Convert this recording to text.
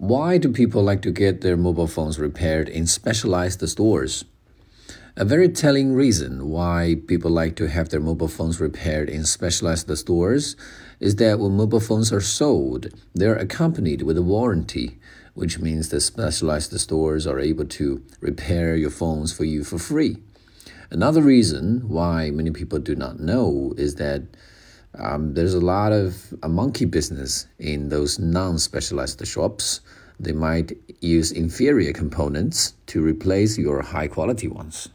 Why do people like to get their mobile phones repaired in specialized stores? A very telling reason why people like to have their mobile phones repaired in specialized stores is that when mobile phones are sold, they're accompanied with a warranty, which means the specialized stores are able to repair your phones for you for free. Another reason why many people do not know is that um, there's a lot of a monkey business in those non specialized shops. They might use inferior components to replace your high quality ones.